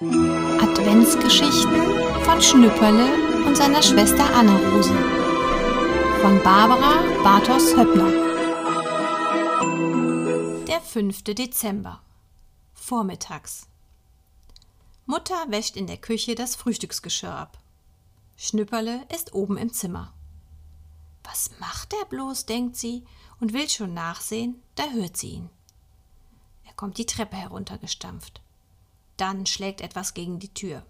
Adventsgeschichten von Schnüpperle und seiner Schwester Anna-Rose von Barbara Bartos Höppner. Der 5. Dezember. Vormittags. Mutter wäscht in der Küche das Frühstücksgeschirr ab. Schnüpperle ist oben im Zimmer. Was macht er bloß, denkt sie und will schon nachsehen, da hört sie ihn. Er kommt die Treppe heruntergestampft. Dann schlägt etwas gegen die Tür.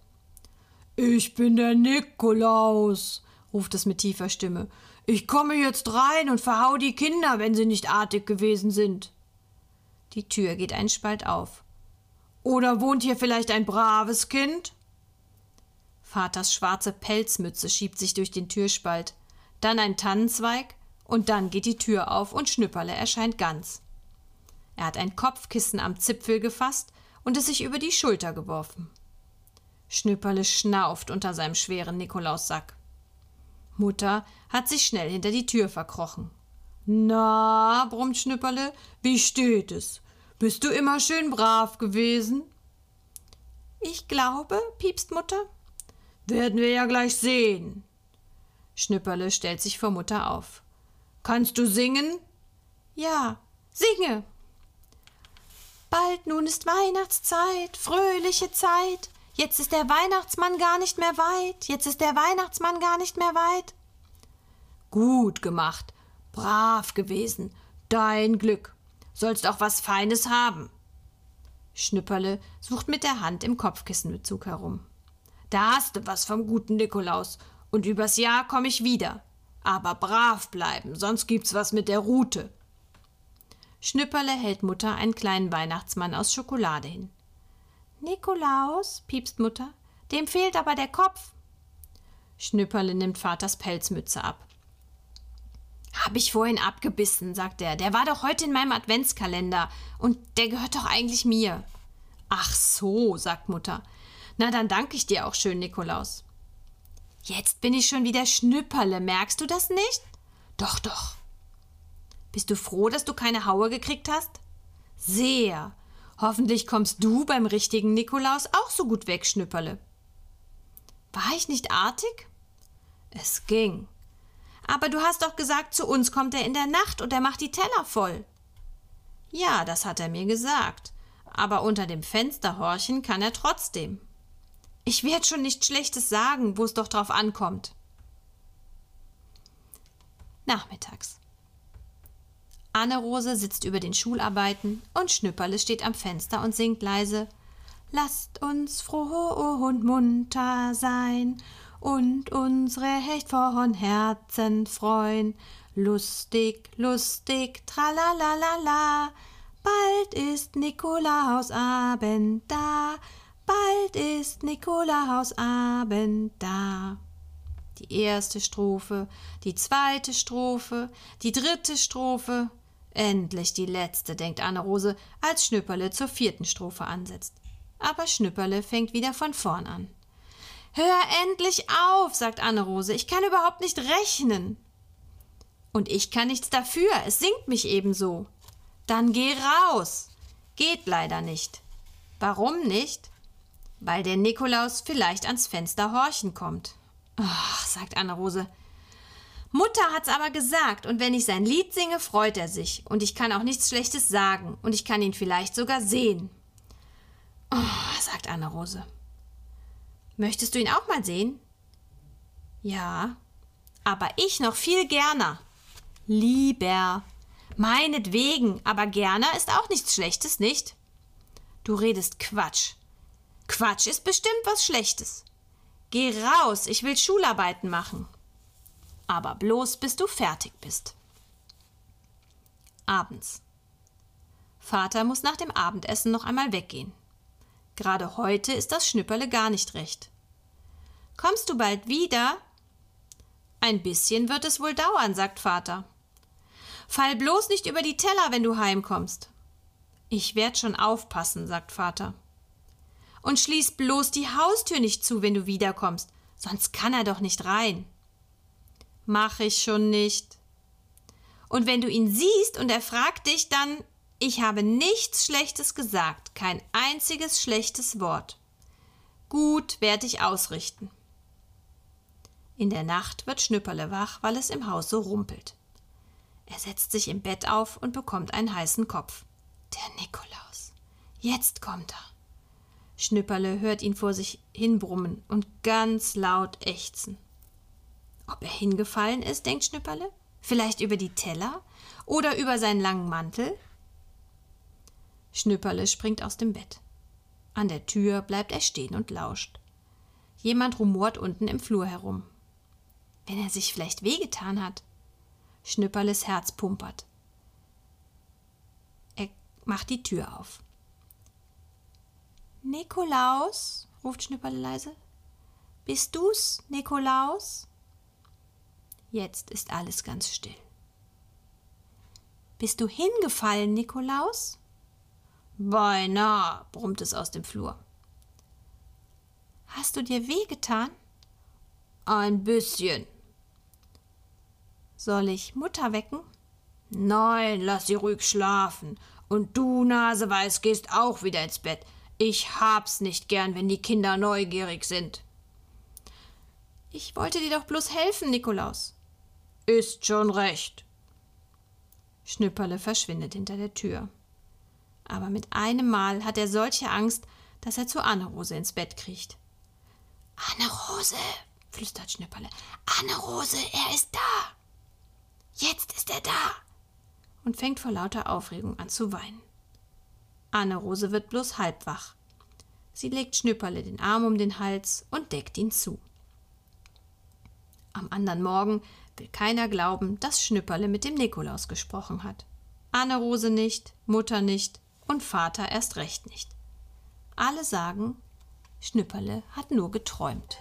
Ich bin der Nikolaus, ruft es mit tiefer Stimme. Ich komme jetzt rein und verhau die Kinder, wenn sie nicht artig gewesen sind. Die Tür geht einen Spalt auf. Oder wohnt hier vielleicht ein braves Kind? Vaters schwarze Pelzmütze schiebt sich durch den Türspalt, dann ein Tannenzweig, und dann geht die Tür auf und Schnüpperle erscheint ganz. Er hat ein Kopfkissen am Zipfel gefasst und es sich über die Schulter geworfen. Schnüpperle schnauft unter seinem schweren Nikolaussack. Mutter hat sich schnell hinter die Tür verkrochen. Na, brummt Schnüpperle, wie steht es? Bist du immer schön brav gewesen? Ich glaube, piepst Mutter. Werden wir ja gleich sehen. Schnüpperle stellt sich vor Mutter auf. Kannst du singen? Ja, singe. Bald nun ist Weihnachtszeit, fröhliche Zeit. Jetzt ist der Weihnachtsmann gar nicht mehr weit. Jetzt ist der Weihnachtsmann gar nicht mehr weit. Gut gemacht, brav gewesen, dein Glück. Sollst auch was Feines haben. Schnüpperle sucht mit der Hand im Kopfkissenbezug herum. Da hast du was vom guten Nikolaus, und übers Jahr komme ich wieder. Aber brav bleiben, sonst gibt's was mit der Rute. Schnüpperle hält Mutter einen kleinen Weihnachtsmann aus Schokolade hin. Nikolaus, piepst Mutter, dem fehlt aber der Kopf. Schnüpperle nimmt Vaters Pelzmütze ab. Hab ich vorhin abgebissen, sagt er. Der war doch heute in meinem Adventskalender und der gehört doch eigentlich mir. Ach so, sagt Mutter. Na, dann danke ich dir auch schön, Nikolaus. Jetzt bin ich schon wieder Schnüpperle, merkst du das nicht? Doch, doch. Bist du froh, dass du keine Haue gekriegt hast? Sehr. Hoffentlich kommst du beim richtigen Nikolaus auch so gut weg, Schnüpperle. War ich nicht artig? Es ging. Aber du hast doch gesagt, zu uns kommt er in der Nacht und er macht die Teller voll. Ja, das hat er mir gesagt. Aber unter dem Fenster horchen kann er trotzdem. Ich werde schon nichts Schlechtes sagen, wo es doch drauf ankommt. Nachmittags. Anne-Rose sitzt über den Schularbeiten und Schnüpperle steht am Fenster und singt leise Lasst uns froh und munter sein und unsere Hecht von Herzen freuen. Lustig, lustig, tralalala, bald ist Nikolausabend da, bald ist Nikolausabend da. Die erste Strophe, die zweite Strophe, die dritte Strophe, Endlich die letzte, denkt Anne-Rose, als Schnüpperle zur vierten Strophe ansetzt. Aber Schnüpperle fängt wieder von vorn an. Hör endlich auf, sagt Anne-Rose, ich kann überhaupt nicht rechnen. Und ich kann nichts dafür, es singt mich ebenso. Dann geh raus. Geht leider nicht. Warum nicht? Weil der Nikolaus vielleicht ans Fenster horchen kommt. Ach, sagt Anne-Rose, Mutter hat's aber gesagt, und wenn ich sein Lied singe, freut er sich, und ich kann auch nichts Schlechtes sagen, und ich kann ihn vielleicht sogar sehen. Oh, sagt Anne-Rose. Möchtest du ihn auch mal sehen? Ja, aber ich noch viel gerner. Lieber. Meinetwegen, aber gerner ist auch nichts Schlechtes, nicht? Du redest Quatsch. Quatsch ist bestimmt was Schlechtes. Geh raus, ich will Schularbeiten machen aber bloß bis du fertig bist. Abends. Vater muss nach dem Abendessen noch einmal weggehen. Gerade heute ist das Schnüpperle gar nicht recht. Kommst du bald wieder? Ein bisschen wird es wohl dauern, sagt Vater. Fall bloß nicht über die Teller, wenn du heimkommst. Ich werd schon aufpassen, sagt Vater. Und schließ bloß die Haustür nicht zu, wenn du wiederkommst, sonst kann er doch nicht rein. Mach ich schon nicht. Und wenn du ihn siehst und er fragt dich, dann ich habe nichts Schlechtes gesagt, kein einziges schlechtes Wort. Gut werd ich ausrichten. In der Nacht wird Schnüpperle wach, weil es im Haus so rumpelt. Er setzt sich im Bett auf und bekommt einen heißen Kopf. Der Nikolaus. Jetzt kommt er. Schnüpperle hört ihn vor sich hinbrummen und ganz laut ächzen. Ob er hingefallen ist, denkt Schnüpperle? Vielleicht über die Teller oder über seinen langen Mantel? Schnüpperle springt aus dem Bett. An der Tür bleibt er stehen und lauscht. Jemand rumort unten im Flur herum. Wenn er sich vielleicht wehgetan hat. Schnüpperles Herz pumpert. Er macht die Tür auf. Nikolaus, ruft Schnüpperle leise. Bist du's, Nikolaus? Jetzt ist alles ganz still. Bist du hingefallen, Nikolaus? Beinahe, brummt es aus dem Flur. Hast du dir wehgetan? Ein bisschen. Soll ich Mutter wecken? Nein, lass sie ruhig schlafen. Und du, Naseweiß, gehst auch wieder ins Bett. Ich hab's nicht gern, wenn die Kinder neugierig sind. Ich wollte dir doch bloß helfen, Nikolaus. Ist schon recht. Schnüpperle verschwindet hinter der Tür. Aber mit einem Mal hat er solche Angst, dass er zu Anne-Rose ins Bett kriecht. Anne-Rose, flüstert Schnüpperle. Anne-Rose, er ist da. Jetzt ist er da. Und fängt vor lauter Aufregung an zu weinen. Anne-Rose wird bloß halb wach. Sie legt Schnüpperle den Arm um den Hals und deckt ihn zu. Am anderen Morgen will keiner glauben, dass Schnüpperle mit dem Nikolaus gesprochen hat. Anne-Rose nicht, Mutter nicht und Vater erst recht nicht. Alle sagen, Schnüpperle hat nur geträumt.